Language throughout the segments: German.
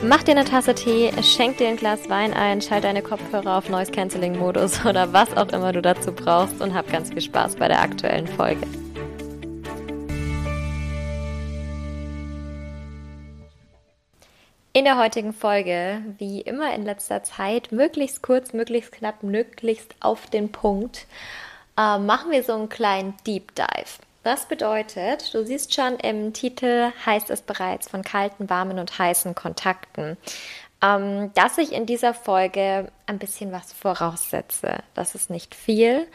Mach dir eine Tasse Tee, schenk dir ein Glas Wein ein, schalt deine Kopfhörer auf Noise Cancelling Modus oder was auch immer du dazu brauchst und hab ganz viel Spaß bei der aktuellen Folge. In der heutigen Folge, wie immer in letzter Zeit, möglichst kurz, möglichst knapp, möglichst auf den Punkt, äh, machen wir so einen kleinen Deep Dive. Das bedeutet, du siehst schon im Titel heißt es bereits von kalten, warmen und heißen Kontakten, ähm, dass ich in dieser Folge ein bisschen was voraussetze. Das ist nicht viel.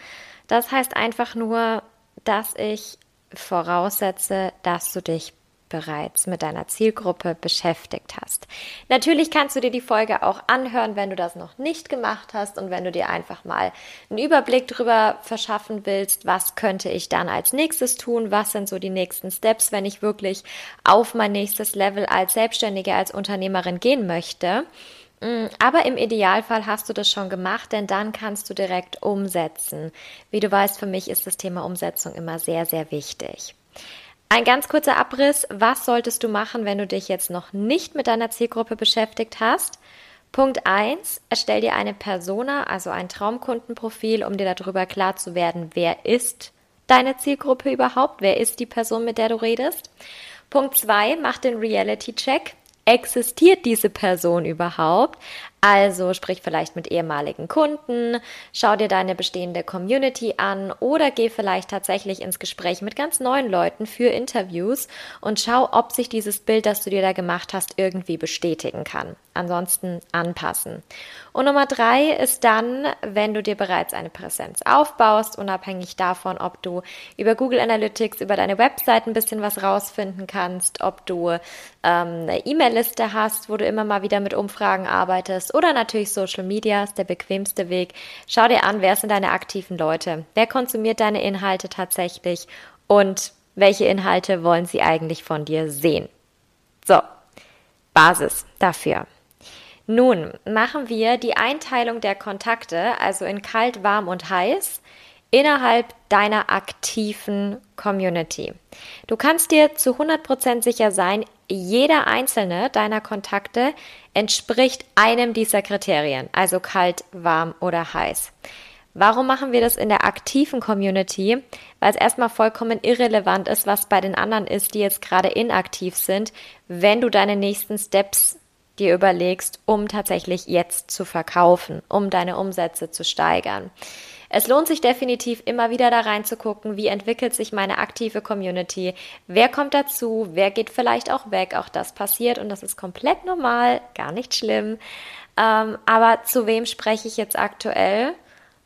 Das heißt einfach nur, dass ich voraussetze, dass du dich bereits mit deiner Zielgruppe beschäftigt hast. Natürlich kannst du dir die Folge auch anhören, wenn du das noch nicht gemacht hast und wenn du dir einfach mal einen Überblick darüber verschaffen willst, was könnte ich dann als nächstes tun, was sind so die nächsten Steps, wenn ich wirklich auf mein nächstes Level als Selbstständige, als Unternehmerin gehen möchte. Mm, aber im Idealfall hast du das schon gemacht, denn dann kannst du direkt umsetzen. Wie du weißt, für mich ist das Thema Umsetzung immer sehr, sehr wichtig. Ein ganz kurzer Abriss. Was solltest du machen, wenn du dich jetzt noch nicht mit deiner Zielgruppe beschäftigt hast? Punkt 1. Erstell dir eine Persona, also ein Traumkundenprofil, um dir darüber klar zu werden, wer ist deine Zielgruppe überhaupt? Wer ist die Person, mit der du redest? Punkt 2. Mach den Reality-Check existiert diese Person überhaupt? Also sprich vielleicht mit ehemaligen Kunden, schau dir deine bestehende Community an oder geh vielleicht tatsächlich ins Gespräch mit ganz neuen Leuten für Interviews und schau, ob sich dieses Bild, das du dir da gemacht hast, irgendwie bestätigen kann. Ansonsten anpassen. Und Nummer drei ist dann, wenn du dir bereits eine Präsenz aufbaust, unabhängig davon, ob du über Google Analytics, über deine Website ein bisschen was rausfinden kannst, ob du ähm, eine E-Mail-Liste hast, wo du immer mal wieder mit Umfragen arbeitest oder natürlich Social Media ist der bequemste Weg. Schau dir an, wer sind deine aktiven Leute? Wer konsumiert deine Inhalte tatsächlich? Und welche Inhalte wollen sie eigentlich von dir sehen? So, Basis dafür. Nun machen wir die Einteilung der Kontakte, also in kalt, warm und heiß, innerhalb deiner aktiven Community. Du kannst dir zu 100% sicher sein, jeder einzelne deiner Kontakte entspricht einem dieser Kriterien, also kalt, warm oder heiß. Warum machen wir das in der aktiven Community? Weil es erstmal vollkommen irrelevant ist, was bei den anderen ist, die jetzt gerade inaktiv sind, wenn du deine nächsten Steps dir überlegst, um tatsächlich jetzt zu verkaufen, um deine Umsätze zu steigern. Es lohnt sich definitiv immer wieder da reinzugucken, wie entwickelt sich meine aktive Community, wer kommt dazu, wer geht vielleicht auch weg, auch das passiert und das ist komplett normal, gar nicht schlimm. Ähm, aber zu wem spreche ich jetzt aktuell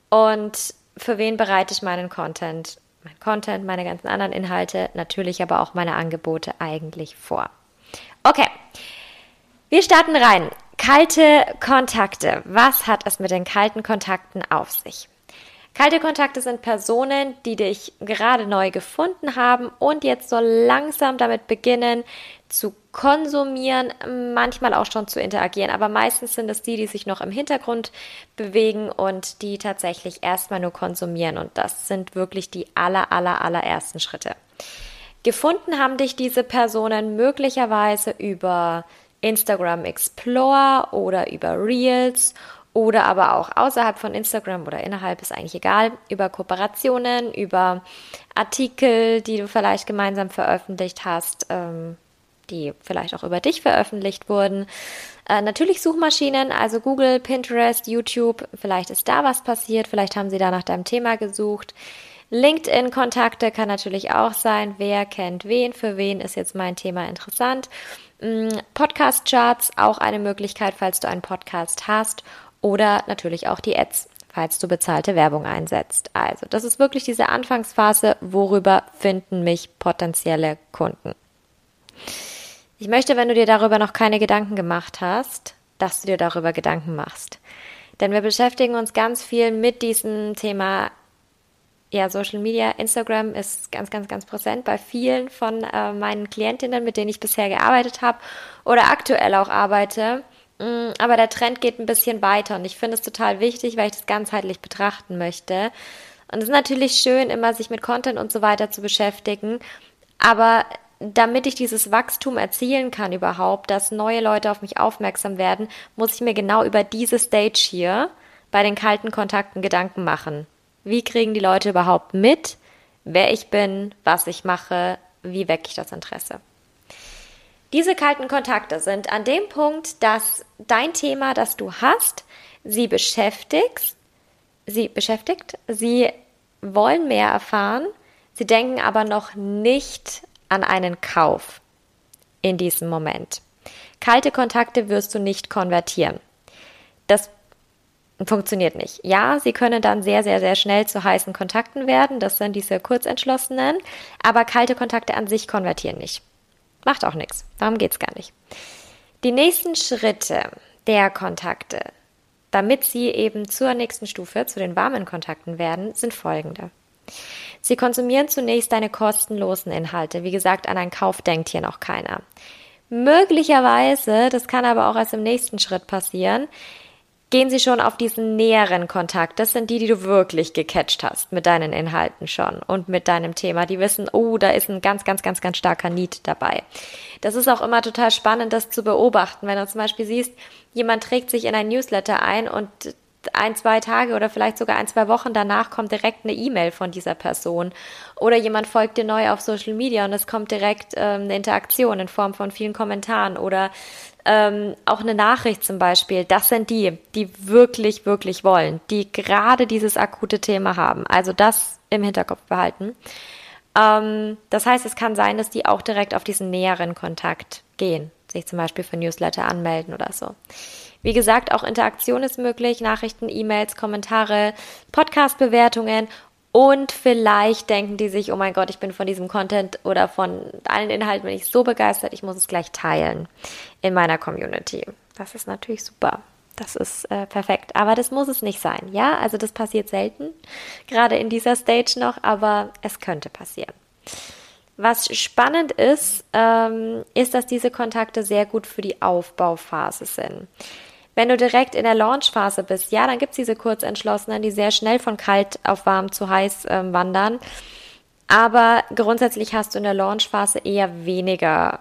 und für wen bereite ich meinen Content, mein Content, meine ganzen anderen Inhalte, natürlich aber auch meine Angebote eigentlich vor. Okay, wir starten rein. Kalte Kontakte. Was hat es mit den kalten Kontakten auf sich? Kalte Kontakte sind Personen, die dich gerade neu gefunden haben und jetzt so langsam damit beginnen zu konsumieren, manchmal auch schon zu interagieren. Aber meistens sind es die, die sich noch im Hintergrund bewegen und die tatsächlich erstmal nur konsumieren. Und das sind wirklich die aller, aller, allerersten Schritte. Gefunden haben dich diese Personen möglicherweise über Instagram Explore oder über Reels oder aber auch außerhalb von Instagram oder innerhalb ist eigentlich egal, über Kooperationen, über Artikel, die du vielleicht gemeinsam veröffentlicht hast, ähm, die vielleicht auch über dich veröffentlicht wurden. Äh, natürlich Suchmaschinen, also Google, Pinterest, YouTube, vielleicht ist da was passiert, vielleicht haben sie da nach deinem Thema gesucht. LinkedIn-Kontakte kann natürlich auch sein. Wer kennt wen? Für wen ist jetzt mein Thema interessant? Mm, Podcast-Charts, auch eine Möglichkeit, falls du einen Podcast hast. Oder natürlich auch die Ads, falls du bezahlte Werbung einsetzt. Also, das ist wirklich diese Anfangsphase, worüber finden mich potenzielle Kunden. Ich möchte, wenn du dir darüber noch keine Gedanken gemacht hast, dass du dir darüber Gedanken machst. Denn wir beschäftigen uns ganz viel mit diesem Thema ja, Social Media, Instagram ist ganz, ganz, ganz präsent bei vielen von äh, meinen Klientinnen, mit denen ich bisher gearbeitet habe oder aktuell auch arbeite. Mm, aber der Trend geht ein bisschen weiter und ich finde es total wichtig, weil ich das ganzheitlich betrachten möchte. Und es ist natürlich schön, immer sich mit Content und so weiter zu beschäftigen. Aber damit ich dieses Wachstum erzielen kann überhaupt, dass neue Leute auf mich aufmerksam werden, muss ich mir genau über diese Stage hier bei den kalten Kontakten Gedanken machen. Wie kriegen die Leute überhaupt mit, wer ich bin, was ich mache, wie wecke ich das Interesse? Diese kalten Kontakte sind an dem Punkt, dass dein Thema, das du hast, sie beschäftigt, sie beschäftigt, sie wollen mehr erfahren, sie denken aber noch nicht an einen Kauf in diesem Moment. Kalte Kontakte wirst du nicht konvertieren. Das funktioniert nicht. Ja, sie können dann sehr, sehr, sehr schnell zu heißen Kontakten werden. Das sind diese kurzentschlossenen. Aber kalte Kontakte an sich konvertieren nicht. Macht auch nichts. Darum geht's gar nicht. Die nächsten Schritte der Kontakte, damit sie eben zur nächsten Stufe, zu den warmen Kontakten werden, sind folgende. Sie konsumieren zunächst deine kostenlosen Inhalte. Wie gesagt, an einen Kauf denkt hier noch keiner. Möglicherweise, das kann aber auch erst im nächsten Schritt passieren, gehen sie schon auf diesen näheren Kontakt. Das sind die, die du wirklich gecatcht hast mit deinen Inhalten schon und mit deinem Thema. Die wissen, oh, da ist ein ganz, ganz, ganz, ganz starker Need dabei. Das ist auch immer total spannend, das zu beobachten. Wenn du zum Beispiel siehst, jemand trägt sich in ein Newsletter ein und ein, zwei Tage oder vielleicht sogar ein, zwei Wochen danach kommt direkt eine E-Mail von dieser Person. Oder jemand folgt dir neu auf Social Media und es kommt direkt ähm, eine Interaktion in Form von vielen Kommentaren oder ähm, auch eine Nachricht zum Beispiel, das sind die, die wirklich, wirklich wollen, die gerade dieses akute Thema haben. Also das im Hinterkopf behalten. Ähm, das heißt, es kann sein, dass die auch direkt auf diesen näheren Kontakt gehen, sich zum Beispiel für Newsletter anmelden oder so. Wie gesagt, auch Interaktion ist möglich, Nachrichten, E-Mails, Kommentare, Podcast-Bewertungen und vielleicht denken die sich, oh mein Gott, ich bin von diesem Content oder von allen Inhalten bin ich so begeistert, ich muss es gleich teilen in meiner Community. Das ist natürlich super. Das ist äh, perfekt. Aber das muss es nicht sein. Ja, also das passiert selten, gerade in dieser Stage noch, aber es könnte passieren. Was spannend ist, ähm, ist, dass diese Kontakte sehr gut für die Aufbauphase sind. Wenn du direkt in der Launchphase bist, ja, dann gibt's diese Kurzentschlossenen, die sehr schnell von kalt auf warm zu heiß ähm, wandern. Aber grundsätzlich hast du in der Launchphase eher weniger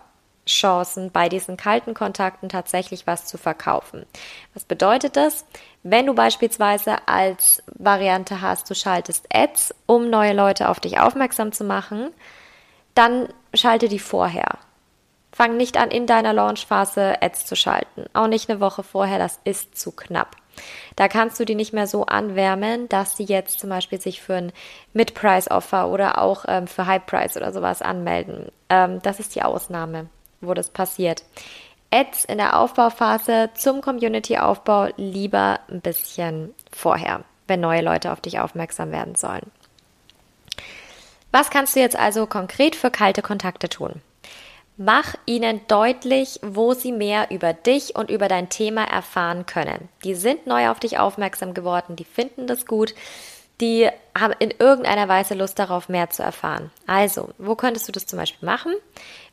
Chancen, bei diesen kalten Kontakten tatsächlich was zu verkaufen. Was bedeutet das? Wenn du beispielsweise als Variante hast, du schaltest Ads, um neue Leute auf dich aufmerksam zu machen, dann schalte die vorher. Fang nicht an, in deiner Launchphase Ads zu schalten. Auch nicht eine Woche vorher, das ist zu knapp. Da kannst du die nicht mehr so anwärmen, dass sie jetzt zum Beispiel sich für ein Mid-Price-Offer oder auch ähm, für High-Price oder sowas anmelden. Ähm, das ist die Ausnahme, wo das passiert. Ads in der Aufbauphase zum Community-Aufbau lieber ein bisschen vorher, wenn neue Leute auf dich aufmerksam werden sollen. Was kannst du jetzt also konkret für kalte Kontakte tun? Mach ihnen deutlich, wo sie mehr über dich und über dein Thema erfahren können. Die sind neu auf dich aufmerksam geworden, die finden das gut, die haben in irgendeiner Weise Lust darauf, mehr zu erfahren. Also, wo könntest du das zum Beispiel machen?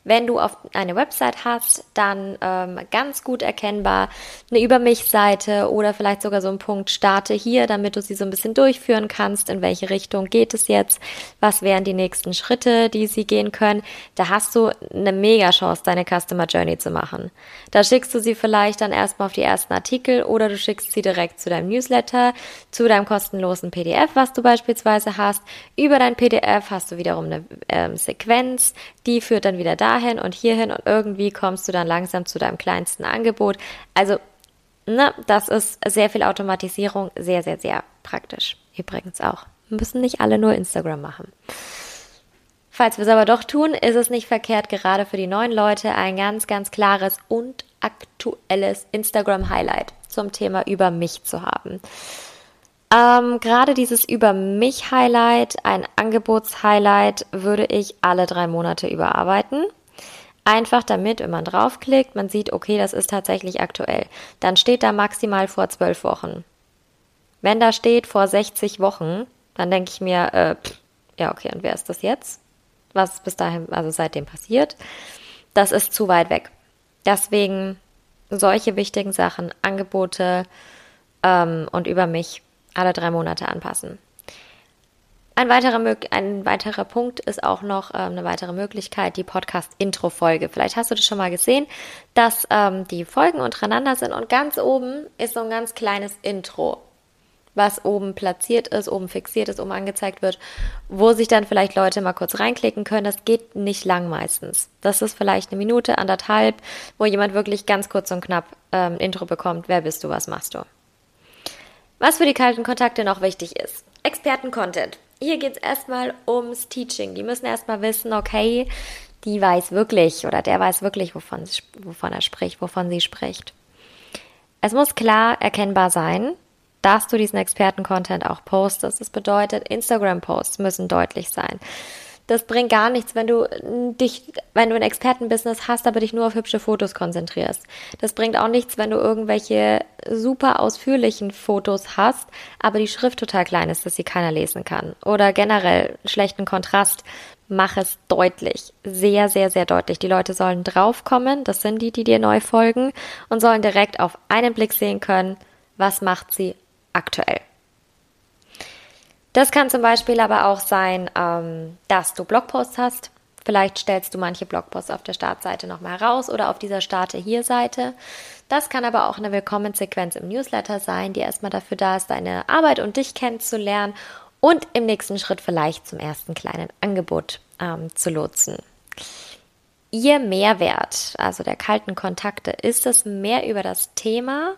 Wenn du auf eine Website hast, dann ähm, ganz gut erkennbar eine Über mich-Seite oder vielleicht sogar so ein Punkt Starte hier, damit du sie so ein bisschen durchführen kannst. In welche Richtung geht es jetzt? Was wären die nächsten Schritte, die sie gehen können? Da hast du eine mega Chance, deine Customer Journey zu machen. Da schickst du sie vielleicht dann erstmal auf die ersten Artikel oder du schickst sie direkt zu deinem Newsletter, zu deinem kostenlosen PDF, was du beispielsweise hast. Über dein PDF hast du wiederum eine ähm, Sequenz, die führt dann wieder dahin und hierhin und irgendwie kommst du dann langsam zu deinem kleinsten Angebot. Also, ne, das ist sehr viel Automatisierung, sehr, sehr, sehr praktisch. Übrigens auch. Müssen nicht alle nur Instagram machen. Falls wir es aber doch tun, ist es nicht verkehrt, gerade für die neuen Leute ein ganz, ganz klares und aktuelles Instagram-Highlight zum Thema über mich zu haben. Ähm, gerade dieses über mich Highlight, ein Angebots-Highlight, würde ich alle drei Monate überarbeiten. Einfach damit, wenn man draufklickt, man sieht, okay, das ist tatsächlich aktuell. Dann steht da maximal vor zwölf Wochen. Wenn da steht vor 60 Wochen, dann denke ich mir, äh, pff, ja, okay, und wer ist das jetzt? Was bis dahin, also seitdem passiert? Das ist zu weit weg. Deswegen solche wichtigen Sachen, Angebote ähm, und über mich alle drei Monate anpassen. Ein weiterer, ein weiterer Punkt ist auch noch ähm, eine weitere Möglichkeit, die Podcast-Intro-Folge. Vielleicht hast du das schon mal gesehen, dass ähm, die Folgen untereinander sind und ganz oben ist so ein ganz kleines Intro was oben platziert ist, oben fixiert ist, oben angezeigt wird, wo sich dann vielleicht Leute mal kurz reinklicken können. Das geht nicht lang meistens. Das ist vielleicht eine Minute, anderthalb, wo jemand wirklich ganz kurz und knapp ähm, Intro bekommt. Wer bist du, was machst du? Was für die kalten Kontakte noch wichtig ist. Experten-Content. Hier geht es erstmal ums Teaching. Die müssen erstmal wissen, okay, die weiß wirklich oder der weiß wirklich, wovon, wovon er spricht, wovon sie spricht. Es muss klar erkennbar sein, dass du diesen Experten-Content auch postest. Das bedeutet, Instagram-Posts müssen deutlich sein. Das bringt gar nichts, wenn du dich, wenn du ein Expertenbusiness hast, aber dich nur auf hübsche Fotos konzentrierst. Das bringt auch nichts, wenn du irgendwelche super ausführlichen Fotos hast, aber die Schrift total klein ist, dass sie keiner lesen kann. Oder generell schlechten Kontrast. Mach es deutlich. Sehr, sehr, sehr deutlich. Die Leute sollen draufkommen. Das sind die, die dir neu folgen und sollen direkt auf einen Blick sehen können, was macht sie aktuell. Das kann zum Beispiel aber auch sein, ähm, dass du Blogposts hast. Vielleicht stellst du manche Blogposts auf der Startseite nochmal raus oder auf dieser Starte hier Seite. Das kann aber auch eine Willkommensequenz im Newsletter sein, die erstmal dafür da ist, deine Arbeit und dich kennenzulernen und im nächsten Schritt vielleicht zum ersten kleinen Angebot ähm, zu lotsen. Ihr Mehrwert, also der kalten Kontakte, ist es mehr über das Thema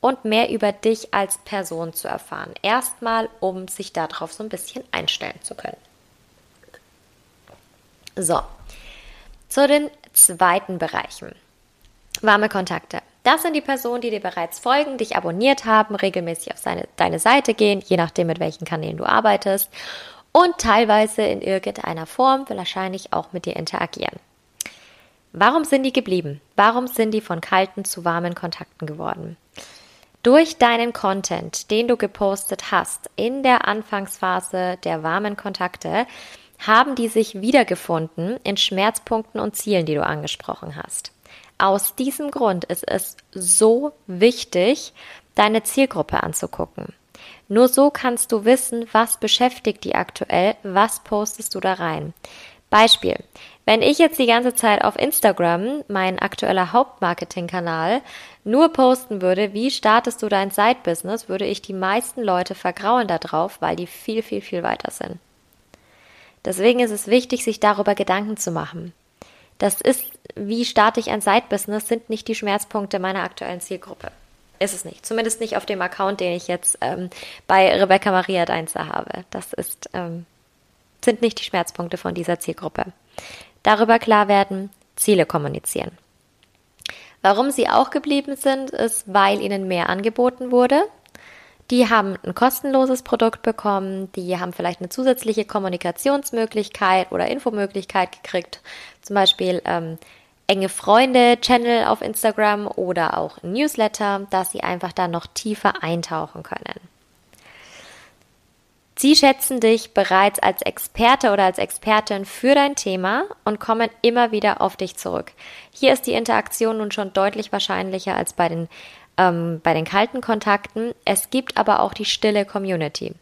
und mehr über dich als Person zu erfahren. Erstmal, um sich darauf so ein bisschen einstellen zu können. So, zu den zweiten Bereichen. Warme Kontakte. Das sind die Personen, die dir bereits folgen, dich abonniert haben, regelmäßig auf seine, deine Seite gehen, je nachdem, mit welchen Kanälen du arbeitest und teilweise in irgendeiner Form wahrscheinlich auch mit dir interagieren. Warum sind die geblieben? Warum sind die von kalten zu warmen Kontakten geworden? Durch deinen Content, den du gepostet hast in der Anfangsphase der warmen Kontakte, haben die sich wiedergefunden in Schmerzpunkten und Zielen, die du angesprochen hast. Aus diesem Grund ist es so wichtig, deine Zielgruppe anzugucken. Nur so kannst du wissen, was beschäftigt die aktuell, was postest du da rein. Beispiel. Wenn ich jetzt die ganze Zeit auf Instagram, mein aktueller Hauptmarketingkanal, nur posten würde, wie startest du dein Side-Business, würde ich die meisten Leute vergrauen darauf, weil die viel, viel, viel weiter sind. Deswegen ist es wichtig, sich darüber Gedanken zu machen. Das ist, wie starte ich ein Side-Business, sind nicht die Schmerzpunkte meiner aktuellen Zielgruppe. Ist es nicht. Zumindest nicht auf dem Account, den ich jetzt ähm, bei Rebecca Maria Deinzer habe. Das ist, ähm, sind nicht die Schmerzpunkte von dieser Zielgruppe. Darüber klar werden, Ziele kommunizieren. Warum sie auch geblieben sind, ist, weil ihnen mehr angeboten wurde. Die haben ein kostenloses Produkt bekommen, die haben vielleicht eine zusätzliche Kommunikationsmöglichkeit oder Infomöglichkeit gekriegt, zum Beispiel ähm, enge Freunde-Channel auf Instagram oder auch Newsletter, dass sie einfach da noch tiefer eintauchen können. Sie schätzen dich bereits als Experte oder als Expertin für dein Thema und kommen immer wieder auf dich zurück. Hier ist die Interaktion nun schon deutlich wahrscheinlicher als bei den, ähm, bei den kalten Kontakten. Es gibt aber auch die stille Community.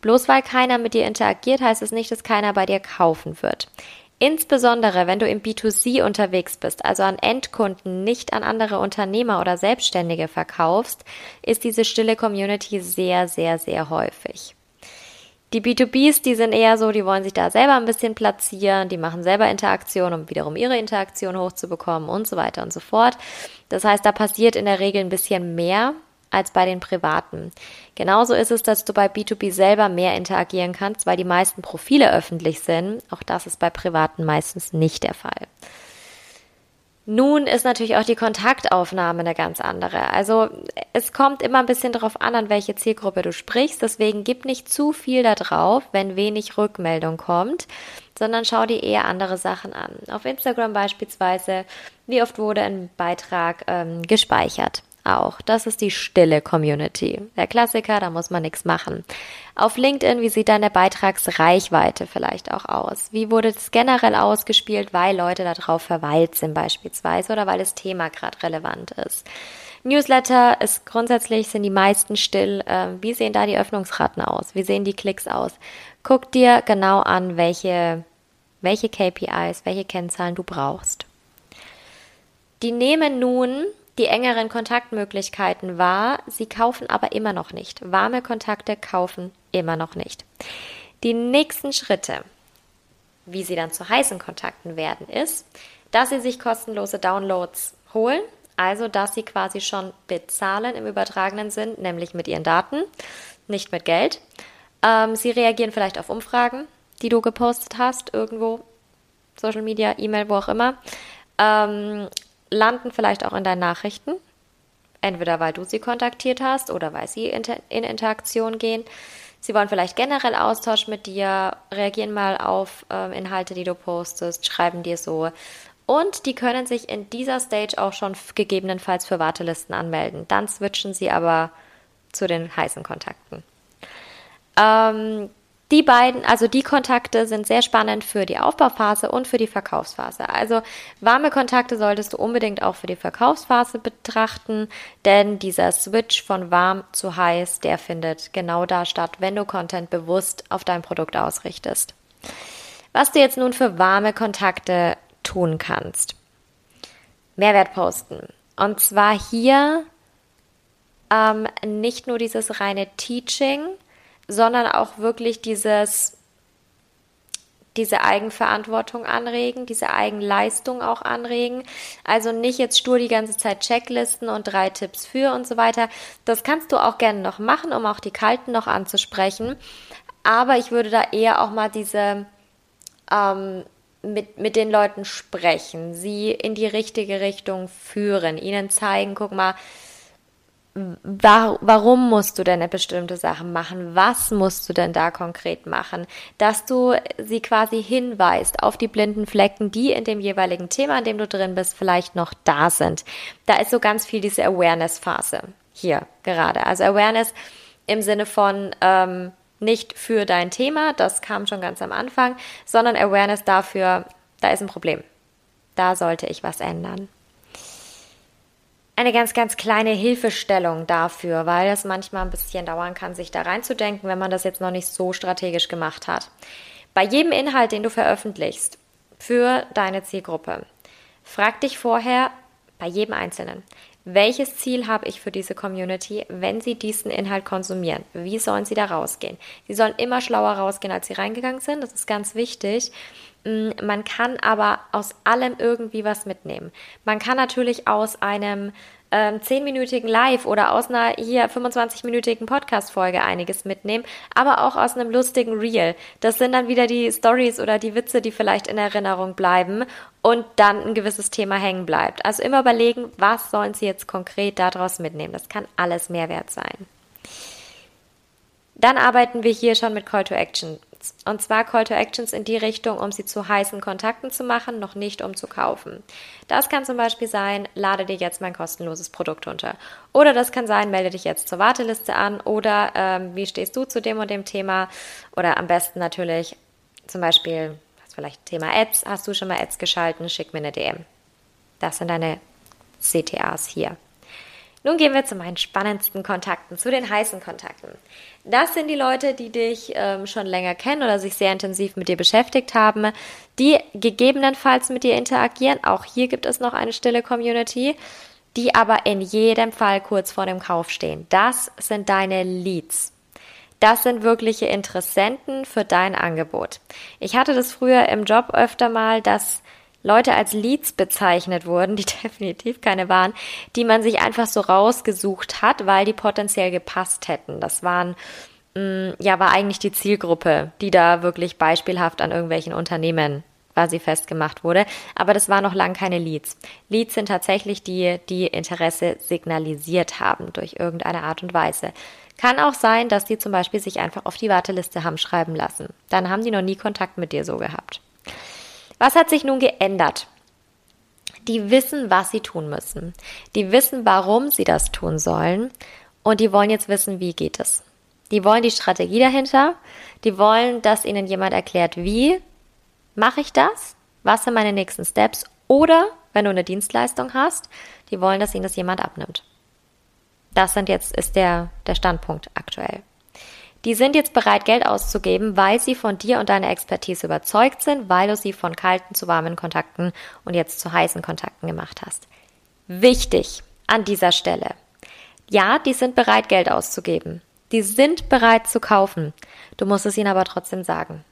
Bloß weil keiner mit dir interagiert, heißt es nicht, dass keiner bei dir kaufen wird. Insbesondere wenn du im B2C unterwegs bist, also an Endkunden, nicht an andere Unternehmer oder Selbstständige verkaufst, ist diese stille Community sehr, sehr, sehr häufig. Die B2Bs, die sind eher so, die wollen sich da selber ein bisschen platzieren, die machen selber Interaktion, um wiederum ihre Interaktion hochzubekommen und so weiter und so fort. Das heißt, da passiert in der Regel ein bisschen mehr als bei den privaten. Genauso ist es, dass du bei B2B selber mehr interagieren kannst, weil die meisten Profile öffentlich sind. Auch das ist bei privaten meistens nicht der Fall. Nun ist natürlich auch die Kontaktaufnahme eine ganz andere. Also es kommt immer ein bisschen darauf an, an welche Zielgruppe du sprichst. Deswegen gib nicht zu viel da drauf, wenn wenig Rückmeldung kommt, sondern schau dir eher andere Sachen an. Auf Instagram beispielsweise, wie oft wurde ein Beitrag ähm, gespeichert? Auch. Das ist die stille Community. Der Klassiker, da muss man nichts machen. Auf LinkedIn, wie sieht deine Beitragsreichweite vielleicht auch aus? Wie wurde es generell ausgespielt, weil Leute darauf verweilt sind beispielsweise oder weil das Thema gerade relevant ist? Newsletter ist grundsätzlich, sind die meisten still. Ähm, wie sehen da die Öffnungsraten aus? Wie sehen die Klicks aus? Guck dir genau an, welche, welche KPIs, welche Kennzahlen du brauchst. Die nehmen nun die engeren Kontaktmöglichkeiten wahr, sie kaufen aber immer noch nicht. Warme Kontakte kaufen immer noch nicht. Die nächsten Schritte, wie sie dann zu heißen Kontakten werden, ist, dass sie sich kostenlose Downloads holen, also dass sie quasi schon bezahlen im übertragenen Sinn, nämlich mit ihren Daten, nicht mit Geld. Ähm, sie reagieren vielleicht auf Umfragen, die du gepostet hast, irgendwo, Social Media, E-Mail, wo auch immer. Ähm, landen vielleicht auch in deinen Nachrichten. Entweder weil du sie kontaktiert hast oder weil sie in Interaktion gehen. Sie wollen vielleicht generell Austausch mit dir, reagieren mal auf äh, Inhalte, die du postest, schreiben dir so. Und die können sich in dieser Stage auch schon gegebenenfalls für Wartelisten anmelden. Dann switchen sie aber zu den heißen Kontakten. Ähm, die beiden, also die Kontakte sind sehr spannend für die Aufbauphase und für die Verkaufsphase. Also warme Kontakte solltest du unbedingt auch für die Verkaufsphase betrachten, denn dieser Switch von warm zu heiß, der findet genau da statt, wenn du Content bewusst auf dein Produkt ausrichtest. Was du jetzt nun für warme Kontakte tun kannst. Mehrwert posten. Und zwar hier ähm, nicht nur dieses reine Teaching, sondern auch wirklich dieses, diese Eigenverantwortung anregen, diese Eigenleistung auch anregen. Also nicht jetzt stur die ganze Zeit Checklisten und drei Tipps für und so weiter. Das kannst du auch gerne noch machen, um auch die Kalten noch anzusprechen. Aber ich würde da eher auch mal diese ähm, mit, mit den Leuten sprechen, sie in die richtige Richtung führen, ihnen zeigen, guck mal, warum musst du denn eine bestimmte Sache machen? Was musst du denn da konkret machen? Dass du sie quasi hinweist auf die blinden Flecken, die in dem jeweiligen Thema, in dem du drin bist, vielleicht noch da sind. Da ist so ganz viel diese Awareness-Phase hier gerade. Also Awareness im Sinne von ähm, nicht für dein Thema, das kam schon ganz am Anfang, sondern Awareness dafür, da ist ein Problem. Da sollte ich was ändern eine ganz, ganz kleine Hilfestellung dafür, weil es manchmal ein bisschen dauern kann, sich da reinzudenken, wenn man das jetzt noch nicht so strategisch gemacht hat. Bei jedem Inhalt, den du veröffentlichst für deine Zielgruppe, frag dich vorher bei jedem Einzelnen, welches Ziel habe ich für diese Community, wenn sie diesen Inhalt konsumieren? Wie sollen sie da rausgehen? Sie sollen immer schlauer rausgehen, als sie reingegangen sind. Das ist ganz wichtig. Mm, man kann aber aus allem irgendwie was mitnehmen. Man kann natürlich aus einem ähm, 10-minütigen Live oder aus einer hier 25-minütigen Podcast-Folge einiges mitnehmen, aber auch aus einem lustigen Reel. Das sind dann wieder die Stories oder die Witze, die vielleicht in Erinnerung bleiben und dann ein gewisses Thema hängen bleibt. Also immer überlegen, was sollen Sie jetzt konkret daraus mitnehmen. Das kann alles Mehrwert sein. Dann arbeiten wir hier schon mit Call to Action. Und zwar Call to Actions in die Richtung, um sie zu heißen Kontakten zu machen, noch nicht um zu kaufen. Das kann zum Beispiel sein, lade dir jetzt mein kostenloses Produkt unter. Oder das kann sein, melde dich jetzt zur Warteliste an. Oder ähm, wie stehst du zu dem und dem Thema? Oder am besten natürlich zum Beispiel, vielleicht Thema Ads. Hast du schon mal Ads geschalten? Schick mir eine DM. Das sind deine CTAs hier. Nun gehen wir zu meinen spannendsten Kontakten, zu den heißen Kontakten. Das sind die Leute, die dich ähm, schon länger kennen oder sich sehr intensiv mit dir beschäftigt haben, die gegebenenfalls mit dir interagieren. Auch hier gibt es noch eine stille Community, die aber in jedem Fall kurz vor dem Kauf stehen. Das sind deine Leads. Das sind wirkliche Interessenten für dein Angebot. Ich hatte das früher im Job öfter mal, dass Leute als Leads bezeichnet wurden, die definitiv keine waren, die man sich einfach so rausgesucht hat, weil die potenziell gepasst hätten. Das waren mm, ja war eigentlich die Zielgruppe, die da wirklich beispielhaft an irgendwelchen Unternehmen quasi festgemacht wurde. Aber das waren noch lang keine Leads. Leads sind tatsächlich die, die Interesse signalisiert haben durch irgendeine Art und Weise. Kann auch sein, dass die zum Beispiel sich einfach auf die Warteliste haben schreiben lassen. Dann haben die noch nie Kontakt mit dir so gehabt. Was hat sich nun geändert? Die wissen, was sie tun müssen. Die wissen, warum sie das tun sollen. Und die wollen jetzt wissen, wie geht es. Die wollen die Strategie dahinter. Die wollen, dass ihnen jemand erklärt, wie mache ich das? Was sind meine nächsten Steps? Oder, wenn du eine Dienstleistung hast, die wollen, dass ihnen das jemand abnimmt. Das sind jetzt, ist der, der Standpunkt aktuell. Die sind jetzt bereit, Geld auszugeben, weil sie von dir und deiner Expertise überzeugt sind, weil du sie von kalten zu warmen Kontakten und jetzt zu heißen Kontakten gemacht hast. Wichtig an dieser Stelle. Ja, die sind bereit, Geld auszugeben. Die sind bereit zu kaufen. Du musst es ihnen aber trotzdem sagen.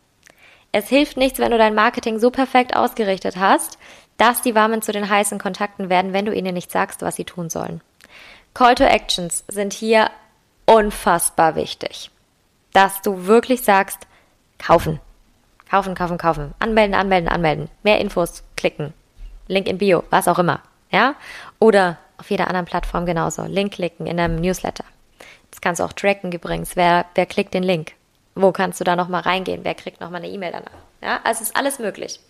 Es hilft nichts, wenn du dein Marketing so perfekt ausgerichtet hast, dass die Warmen zu den heißen Kontakten werden, wenn du ihnen nicht sagst, was sie tun sollen. Call to Actions sind hier unfassbar wichtig. Dass du wirklich sagst, kaufen. Kaufen, kaufen, kaufen. Anmelden, anmelden, anmelden. Mehr Infos klicken. Link in Bio, was auch immer. Ja? Oder auf jeder anderen Plattform genauso. Link klicken in einem Newsletter. Das kannst du auch tracken übrigens. Wer, wer klickt den Link? Wo kannst du da nochmal reingehen? Wer kriegt nochmal eine E-Mail danach? Ja, also ist alles möglich.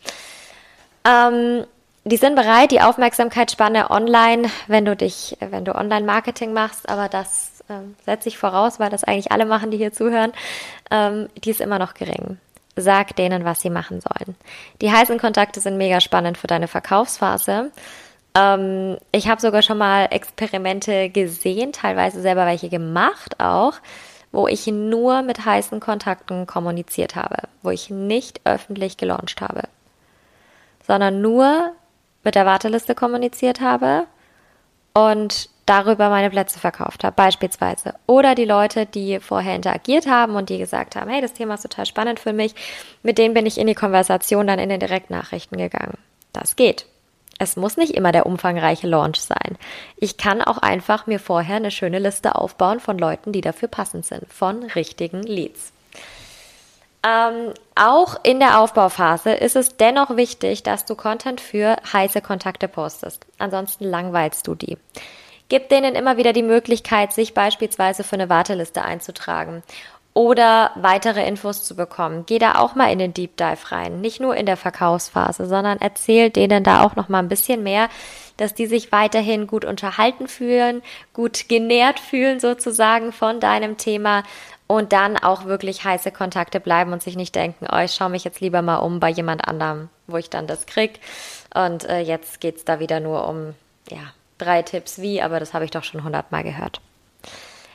Ähm, die sind bereit, die Aufmerksamkeitsspanne online, wenn du dich, wenn du Online-Marketing machst, aber das ähm, setze ich voraus, weil das eigentlich alle machen, die hier zuhören, ähm, die ist immer noch gering. Sag denen, was sie machen sollen. Die heißen Kontakte sind mega spannend für deine Verkaufsphase. Ähm, ich habe sogar schon mal Experimente gesehen, teilweise selber welche gemacht auch wo ich nur mit heißen Kontakten kommuniziert habe, wo ich nicht öffentlich gelauncht habe, sondern nur mit der Warteliste kommuniziert habe und darüber meine Plätze verkauft habe, beispielsweise. Oder die Leute, die vorher interagiert haben und die gesagt haben, hey, das Thema ist total spannend für mich, mit denen bin ich in die Konversation dann in den Direktnachrichten gegangen. Das geht. Es muss nicht immer der umfangreiche Launch sein. Ich kann auch einfach mir vorher eine schöne Liste aufbauen von Leuten, die dafür passend sind, von richtigen Leads. Ähm, auch in der Aufbauphase ist es dennoch wichtig, dass du Content für heiße Kontakte postest. Ansonsten langweilst du die. Gib denen immer wieder die Möglichkeit, sich beispielsweise für eine Warteliste einzutragen oder weitere Infos zu bekommen. Geh da auch mal in den Deep Dive rein, nicht nur in der Verkaufsphase, sondern erzähl denen da auch noch mal ein bisschen mehr, dass die sich weiterhin gut unterhalten fühlen, gut genährt fühlen sozusagen von deinem Thema und dann auch wirklich heiße Kontakte bleiben und sich nicht denken, oh, ich schaue mich jetzt lieber mal um bei jemand anderem, wo ich dann das krieg. Und äh, jetzt geht's da wieder nur um ja drei Tipps wie, aber das habe ich doch schon hundertmal gehört.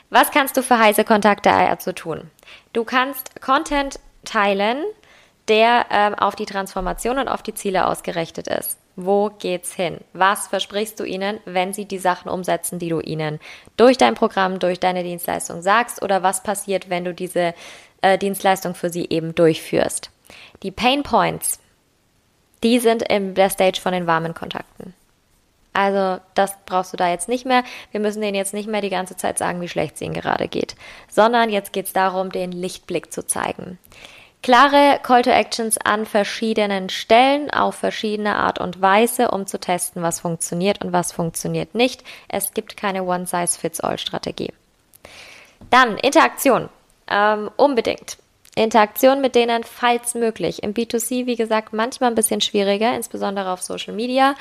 Was kannst du für heiße Kontakte dazu tun? Du kannst Content teilen, der ähm, auf die Transformation und auf die Ziele ausgerichtet ist. Wo geht's hin? Was versprichst du ihnen, wenn sie die Sachen umsetzen, die du ihnen durch dein Programm, durch deine Dienstleistung sagst? Oder was passiert, wenn du diese äh, Dienstleistung für sie eben durchführst? Die Pain Points, die sind in der Stage von den warmen Kontakten. Also das brauchst du da jetzt nicht mehr. Wir müssen denen jetzt nicht mehr die ganze Zeit sagen, wie schlecht es ihnen gerade geht, sondern jetzt geht es darum, den Lichtblick zu zeigen. Klare Call to Actions an verschiedenen Stellen auf verschiedene Art und Weise, um zu testen, was funktioniert und was funktioniert nicht. Es gibt keine One-Size-Fits-All-Strategie. Dann Interaktion. Ähm, unbedingt. Interaktion mit denen, falls möglich. Im B2C, wie gesagt, manchmal ein bisschen schwieriger, insbesondere auf Social Media.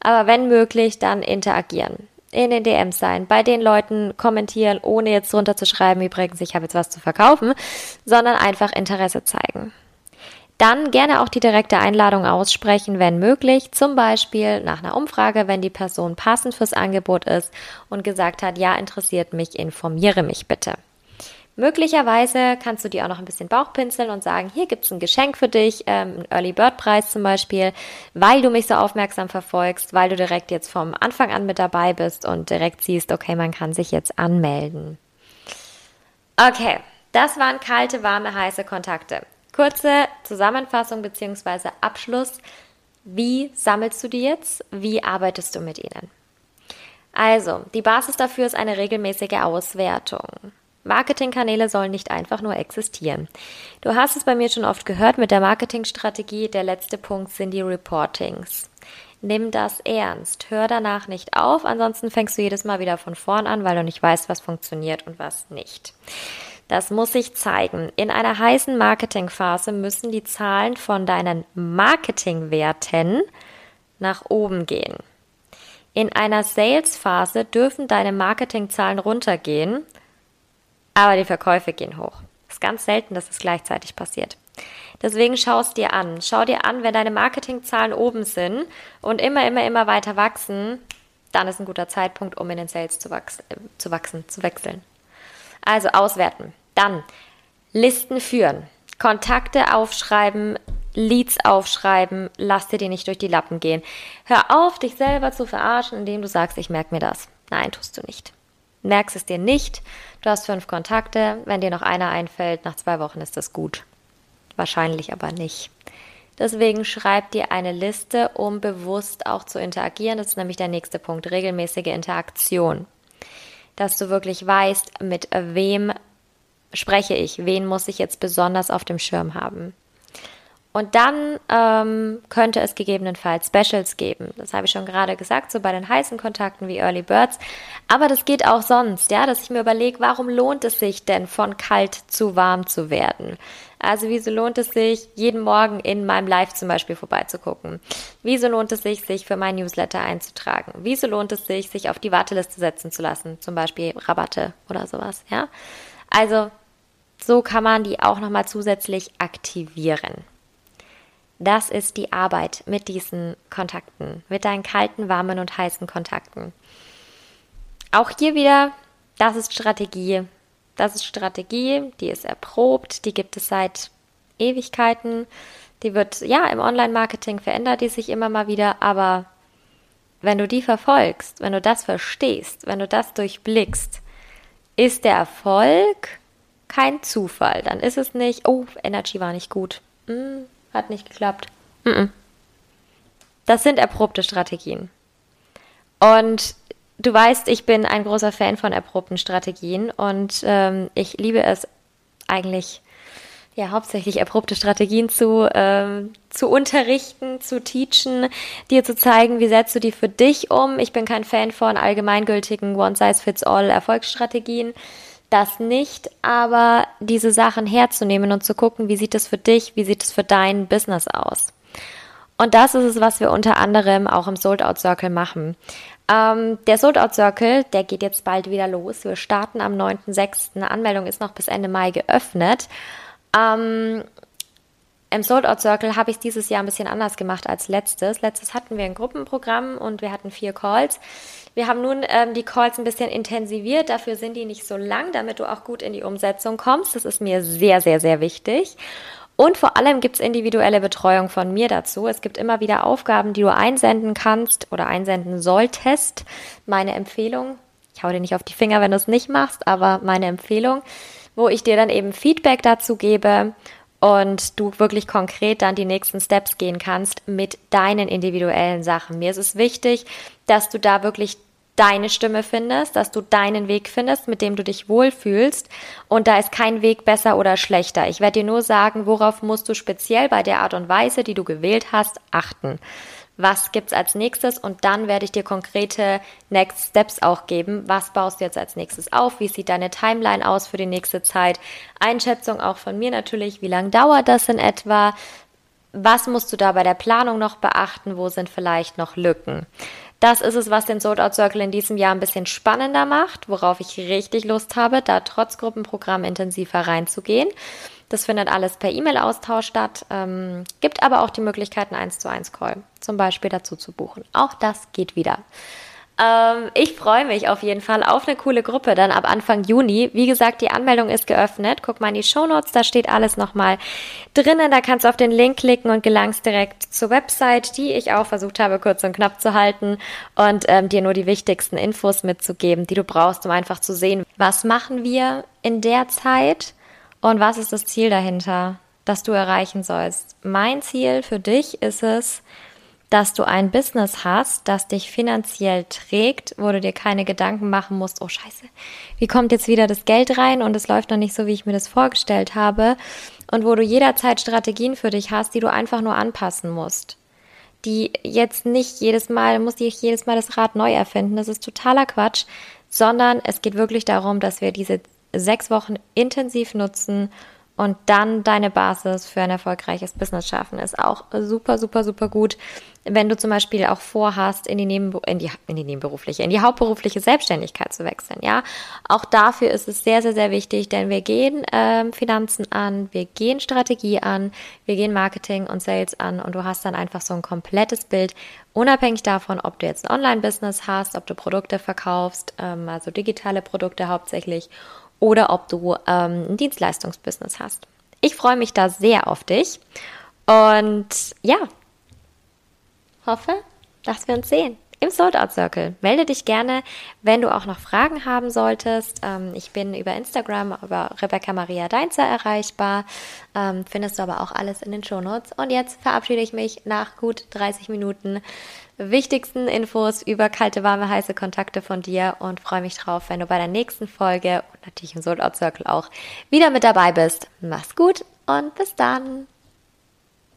Aber wenn möglich, dann interagieren. In den DMs sein, bei den Leuten kommentieren, ohne jetzt drunter zu schreiben, übrigens, ich habe jetzt was zu verkaufen, sondern einfach Interesse zeigen. Dann gerne auch die direkte Einladung aussprechen, wenn möglich. Zum Beispiel nach einer Umfrage, wenn die Person passend fürs Angebot ist und gesagt hat, ja, interessiert mich, informiere mich bitte. Möglicherweise kannst du dir auch noch ein bisschen Bauchpinseln und sagen, hier gibt's ein Geschenk für dich, ähm, einen Early Bird Preis zum Beispiel, weil du mich so aufmerksam verfolgst, weil du direkt jetzt vom Anfang an mit dabei bist und direkt siehst, okay, man kann sich jetzt anmelden. Okay, das waren kalte, warme, heiße Kontakte. Kurze Zusammenfassung beziehungsweise Abschluss. Wie sammelst du die jetzt? Wie arbeitest du mit ihnen? Also, die Basis dafür ist eine regelmäßige Auswertung. Marketingkanäle sollen nicht einfach nur existieren. Du hast es bei mir schon oft gehört mit der Marketingstrategie. Der letzte Punkt sind die Reportings. Nimm das ernst. Hör danach nicht auf, ansonsten fängst du jedes Mal wieder von vorn an, weil du nicht weißt, was funktioniert und was nicht. Das muss sich zeigen. In einer heißen Marketingphase müssen die Zahlen von deinen Marketingwerten nach oben gehen. In einer Salesphase dürfen deine Marketingzahlen runtergehen, aber die Verkäufe gehen hoch. Ist ganz selten, dass es gleichzeitig passiert. Deswegen schau es dir an. Schau dir an, wenn deine Marketingzahlen oben sind und immer, immer, immer weiter wachsen, dann ist ein guter Zeitpunkt, um in den Sales zu, wachsen, äh, zu wachsen, zu wechseln. Also auswerten. Dann Listen führen. Kontakte aufschreiben, Leads aufschreiben, lass dir die nicht durch die Lappen gehen. Hör auf, dich selber zu verarschen, indem du sagst, ich merke mir das. Nein, tust du nicht. Merkst es dir nicht. Du hast fünf Kontakte. Wenn dir noch einer einfällt, nach zwei Wochen ist das gut. Wahrscheinlich aber nicht. Deswegen schreib dir eine Liste, um bewusst auch zu interagieren. Das ist nämlich der nächste Punkt, regelmäßige Interaktion dass du wirklich weißt, mit wem spreche ich, wen muss ich jetzt besonders auf dem Schirm haben. Und dann ähm, könnte es gegebenenfalls Specials geben. Das habe ich schon gerade gesagt, so bei den heißen Kontakten wie Early Birds. Aber das geht auch sonst, ja, dass ich mir überlege, warum lohnt es sich denn von kalt zu warm zu werden? Also wieso lohnt es sich, jeden Morgen in meinem Live zum Beispiel vorbeizugucken? Wieso lohnt es sich, sich für mein Newsletter einzutragen? Wieso lohnt es sich, sich auf die Warteliste setzen zu lassen? Zum Beispiel Rabatte oder sowas, ja? Also so kann man die auch nochmal zusätzlich aktivieren. Das ist die Arbeit mit diesen Kontakten, mit deinen kalten, warmen und heißen Kontakten. Auch hier wieder, das ist Strategie. Das ist Strategie, die ist erprobt, die gibt es seit Ewigkeiten. Die wird, ja, im Online-Marketing verändert die sich immer mal wieder, aber wenn du die verfolgst, wenn du das verstehst, wenn du das durchblickst, ist der Erfolg kein Zufall. Dann ist es nicht, oh, Energy war nicht gut. Hm, hat nicht geklappt. Das sind erprobte Strategien. Und du weißt, ich bin ein großer Fan von erprobten Strategien und ähm, ich liebe es eigentlich, ja, hauptsächlich erprobte Strategien zu, ähm, zu unterrichten, zu teachen, dir zu zeigen, wie setzt du die für dich um. Ich bin kein Fan von allgemeingültigen One-Size-Fits-All Erfolgsstrategien das nicht, aber diese Sachen herzunehmen und zu gucken, wie sieht es für dich, wie sieht es für dein Business aus. Und das ist es, was wir unter anderem auch im Sold Out Circle machen. Ähm, der Sold Out Circle, der geht jetzt bald wieder los. Wir starten am 9.6. Eine Anmeldung ist noch bis Ende Mai geöffnet. Ähm, im Sold Out Circle habe ich dieses Jahr ein bisschen anders gemacht als letztes. Letztes hatten wir ein Gruppenprogramm und wir hatten vier Calls. Wir haben nun ähm, die Calls ein bisschen intensiviert, dafür sind die nicht so lang, damit du auch gut in die Umsetzung kommst. Das ist mir sehr, sehr, sehr wichtig. Und vor allem gibt es individuelle Betreuung von mir dazu. Es gibt immer wieder Aufgaben, die du einsenden kannst oder einsenden solltest. Meine Empfehlung, ich hau dir nicht auf die Finger, wenn du es nicht machst, aber meine Empfehlung, wo ich dir dann eben Feedback dazu gebe und du wirklich konkret dann die nächsten Steps gehen kannst mit deinen individuellen Sachen. Mir ist es wichtig, dass du da wirklich deine Stimme findest, dass du deinen Weg findest, mit dem du dich wohlfühlst. Und da ist kein Weg besser oder schlechter. Ich werde dir nur sagen, worauf musst du speziell bei der Art und Weise, die du gewählt hast, achten. Was gibt's als nächstes? Und dann werde ich dir konkrete Next Steps auch geben. Was baust du jetzt als nächstes auf? Wie sieht deine Timeline aus für die nächste Zeit? Einschätzung auch von mir natürlich. Wie lange dauert das in etwa? Was musst du da bei der Planung noch beachten? Wo sind vielleicht noch Lücken? Das ist es, was den Sold Out Circle in diesem Jahr ein bisschen spannender macht, worauf ich richtig Lust habe, da trotz Gruppenprogramm intensiver reinzugehen. Das findet alles per E-Mail-Austausch statt, ähm, gibt aber auch die Möglichkeit, einen 1 zu 1 Call zum Beispiel dazu zu buchen. Auch das geht wieder. Ähm, ich freue mich auf jeden Fall auf eine coole Gruppe dann ab Anfang Juni. Wie gesagt, die Anmeldung ist geöffnet. Guck mal in die Show Notes, da steht alles nochmal drinnen. Da kannst du auf den Link klicken und gelangst direkt zur Website, die ich auch versucht habe, kurz und knapp zu halten und ähm, dir nur die wichtigsten Infos mitzugeben, die du brauchst, um einfach zu sehen, was machen wir in der Zeit und was ist das Ziel dahinter, das du erreichen sollst. Mein Ziel für dich ist es, dass du ein Business hast, das dich finanziell trägt, wo du dir keine Gedanken machen musst, oh scheiße, wie kommt jetzt wieder das Geld rein und es läuft noch nicht so, wie ich mir das vorgestellt habe und wo du jederzeit Strategien für dich hast, die du einfach nur anpassen musst. Die jetzt nicht jedes Mal, muss ich jedes Mal das Rad neu erfinden, das ist totaler Quatsch, sondern es geht wirklich darum, dass wir diese sechs Wochen intensiv nutzen, und dann deine Basis für ein erfolgreiches Business schaffen. Ist auch super, super, super gut, wenn du zum Beispiel auch vorhast, in die, Nebenbe in die, in die nebenberufliche, in die hauptberufliche Selbstständigkeit zu wechseln. Ja, auch dafür ist es sehr, sehr, sehr wichtig, denn wir gehen ähm, Finanzen an, wir gehen Strategie an, wir gehen Marketing und Sales an und du hast dann einfach so ein komplettes Bild, unabhängig davon, ob du jetzt ein Online-Business hast, ob du Produkte verkaufst, ähm, also digitale Produkte hauptsächlich oder ob du ähm, ein Dienstleistungsbusiness hast. Ich freue mich da sehr auf dich und ja, hoffe, dass wir uns sehen im Sold Out Circle. Melde dich gerne, wenn du auch noch Fragen haben solltest. Ähm, ich bin über Instagram, über Rebecca Maria Deinzer erreichbar. Ähm, findest du aber auch alles in den Shownotes. Und jetzt verabschiede ich mich nach gut 30 Minuten wichtigsten Infos über kalte, warme, heiße Kontakte von dir und freue mich drauf, wenn du bei der nächsten Folge und natürlich im Sold Out Circle auch wieder mit dabei bist. Mach's gut und bis dann.